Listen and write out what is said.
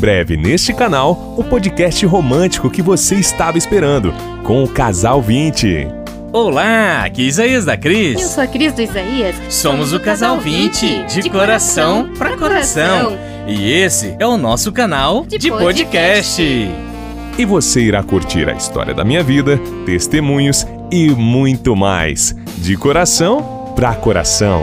breve neste canal o podcast romântico que você estava esperando, com o Casal 20. Olá, aqui é Isaías da Cris. Eu sou a Cris do Isaías. Somos o Casal 20, de, coração para coração. E esse é o nosso canal de, De podcast. E você irá curtir a história da minha vida, testemunhos e muito mais. De coração para coração.